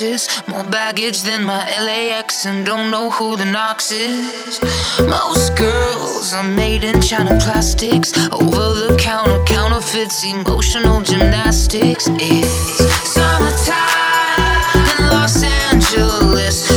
More baggage than my LAX, and don't know who the Knox is. Most girls are made in China plastics. Over the counter counterfeits, emotional gymnastics. It's summertime in Los Angeles.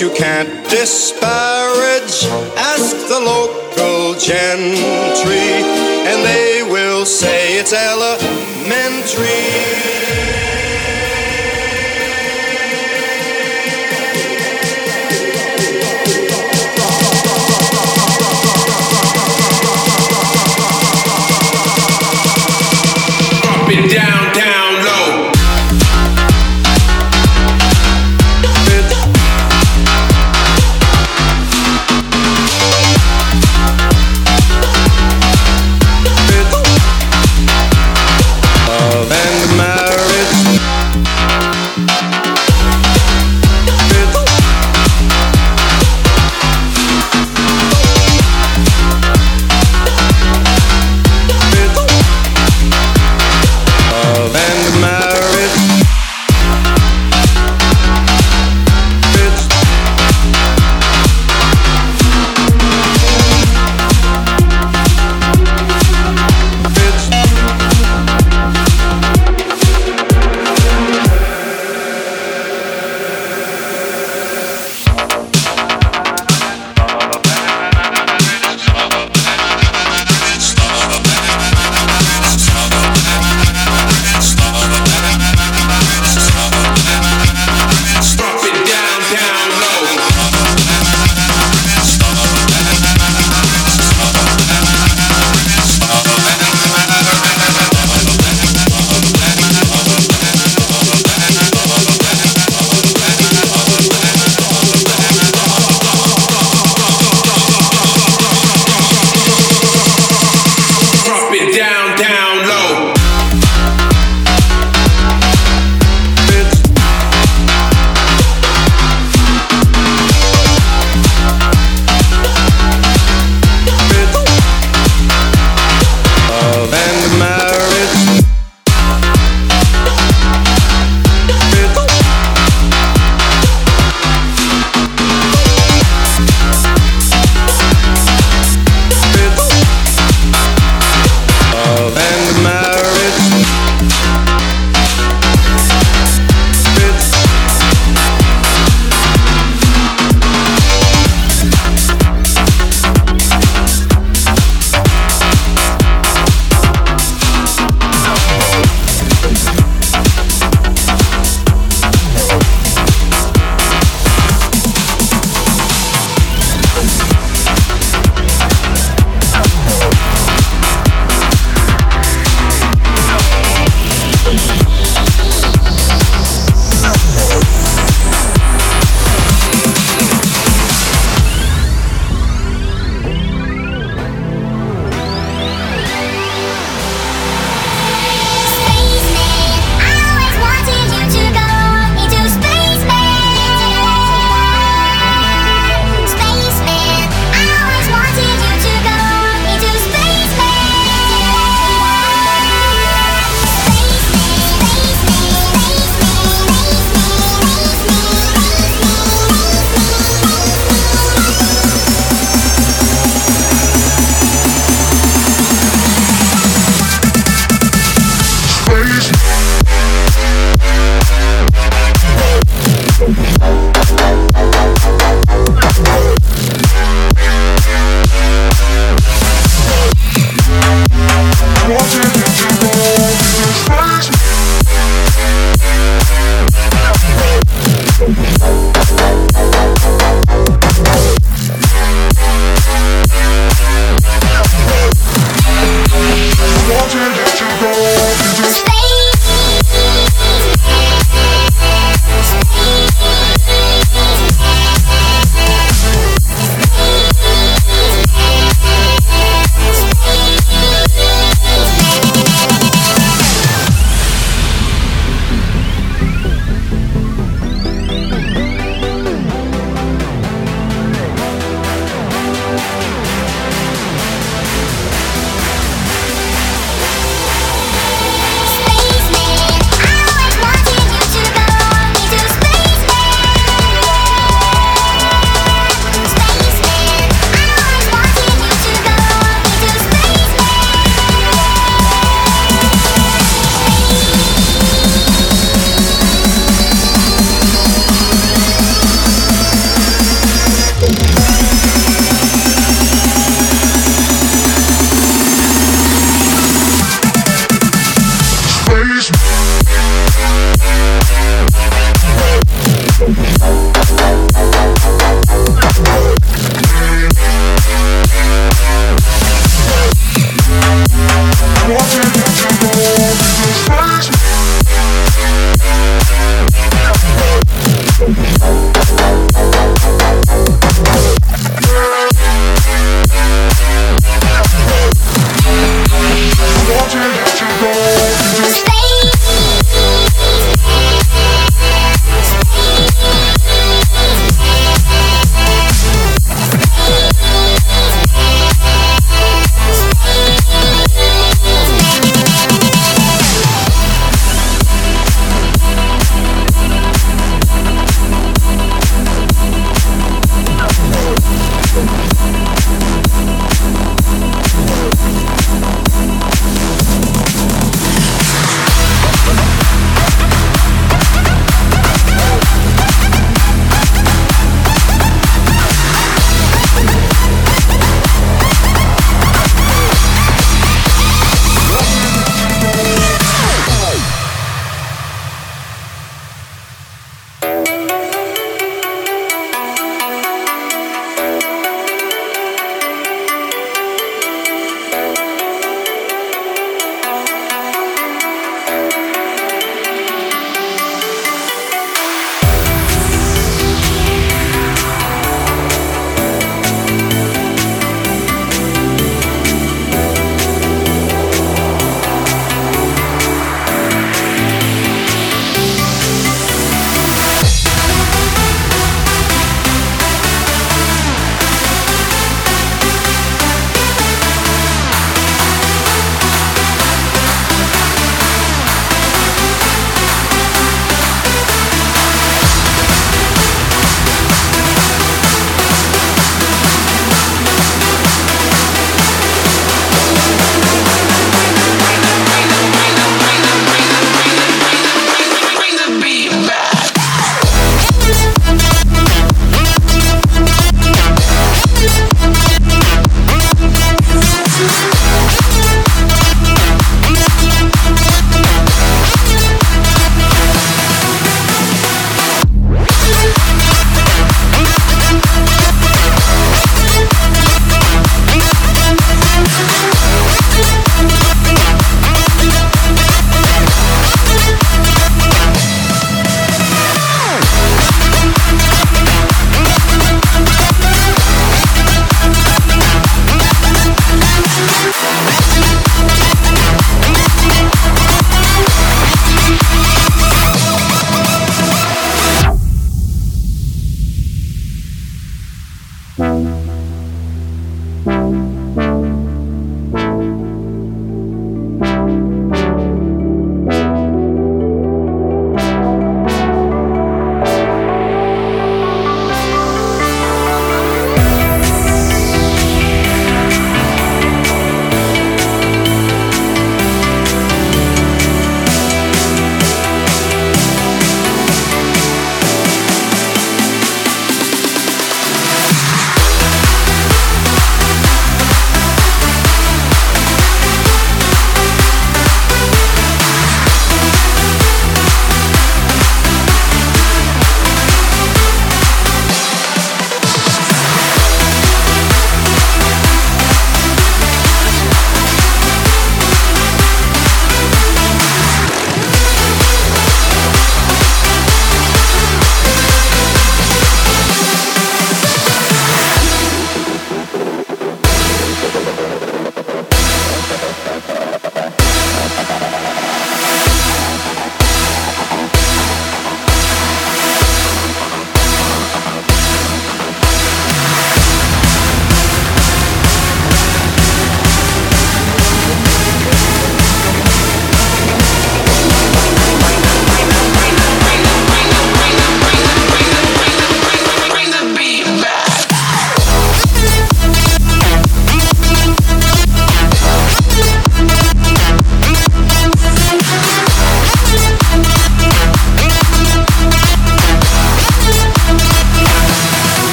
You can't disparage.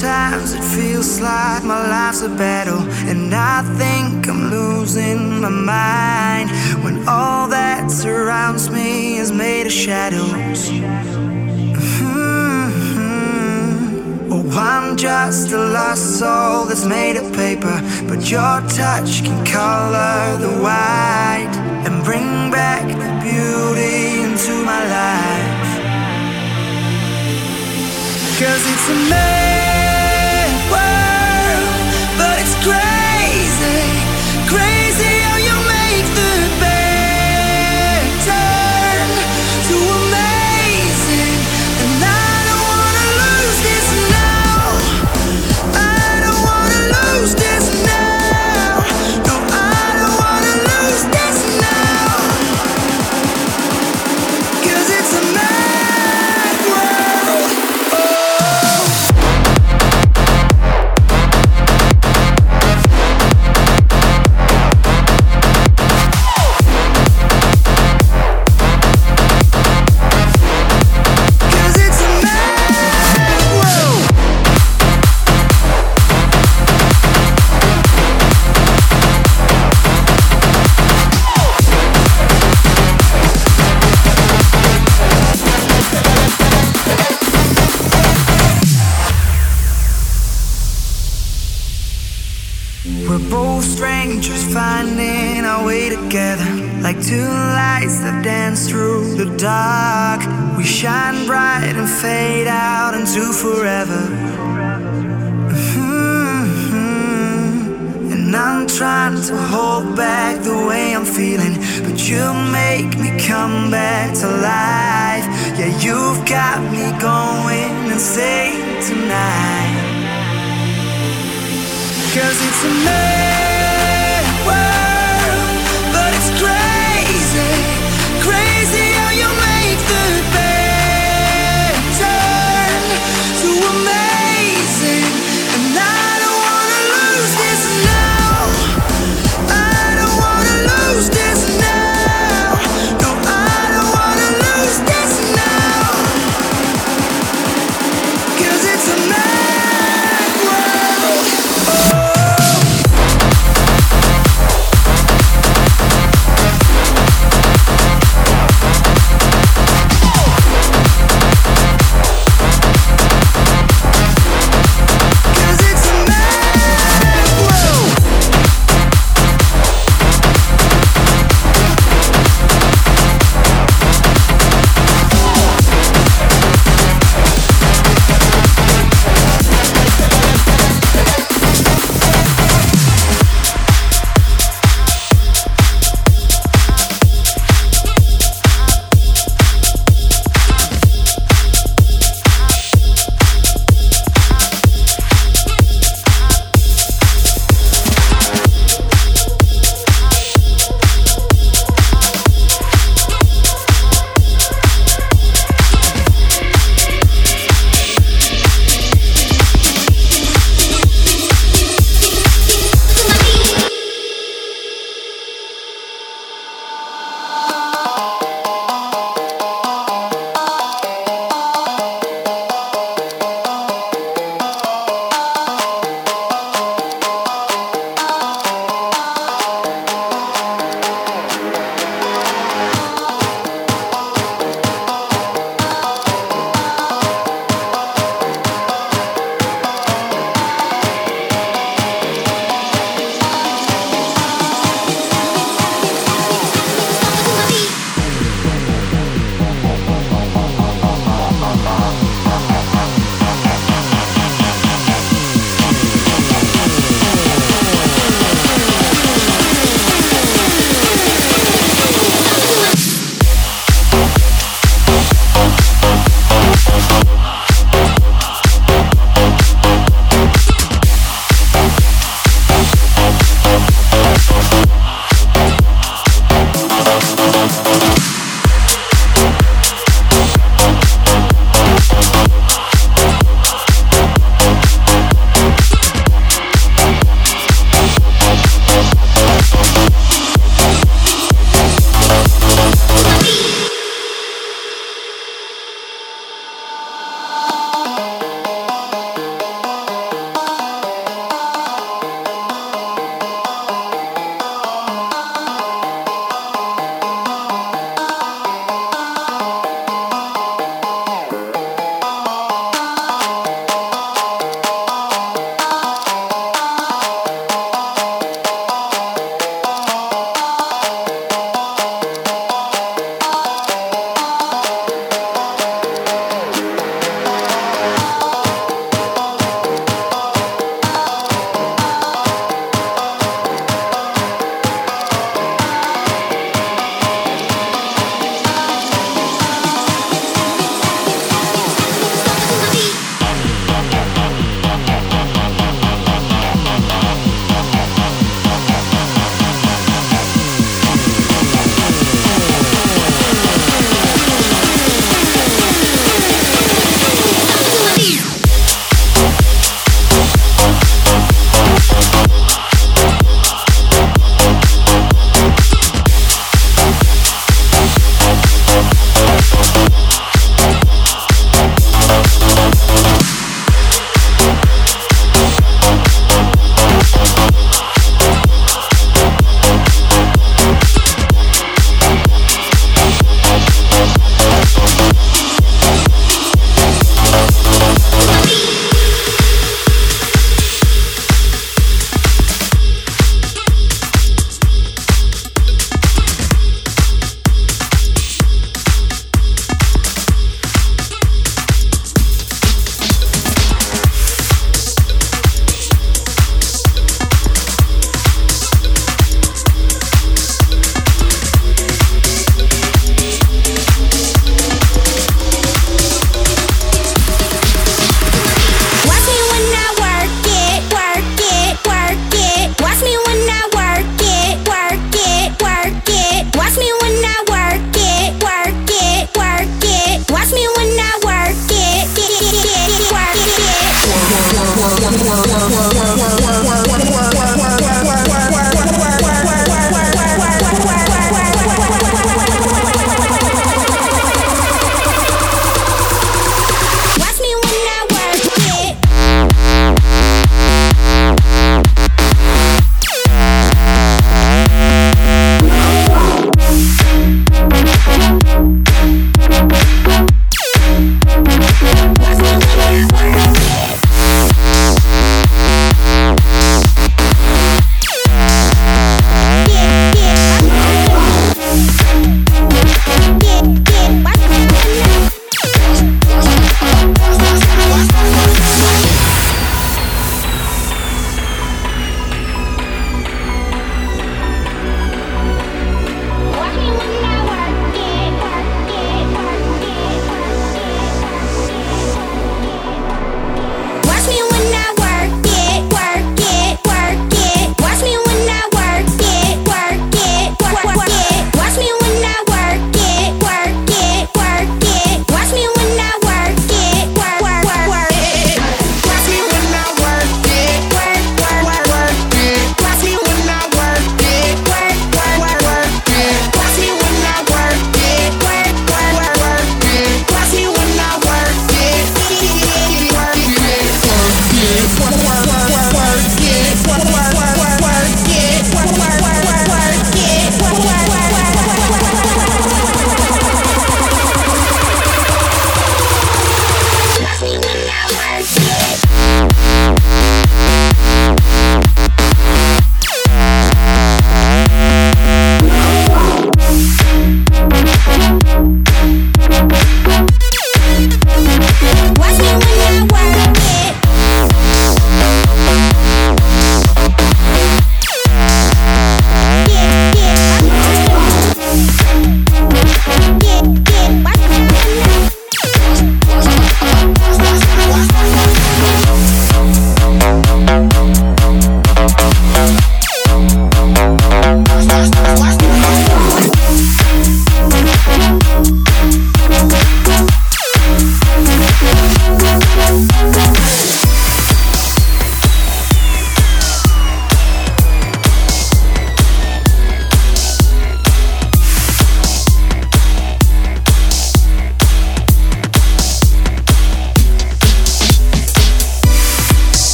Sometimes it feels like my life's a battle, and I think I'm losing my mind when all that surrounds me is made of shadows. Mm-hmm. Oh, I'm just a lost soul that's made of paper, but your touch can color the white and bring back the beauty into my life. Cause it's amazing. Cause it's amazing.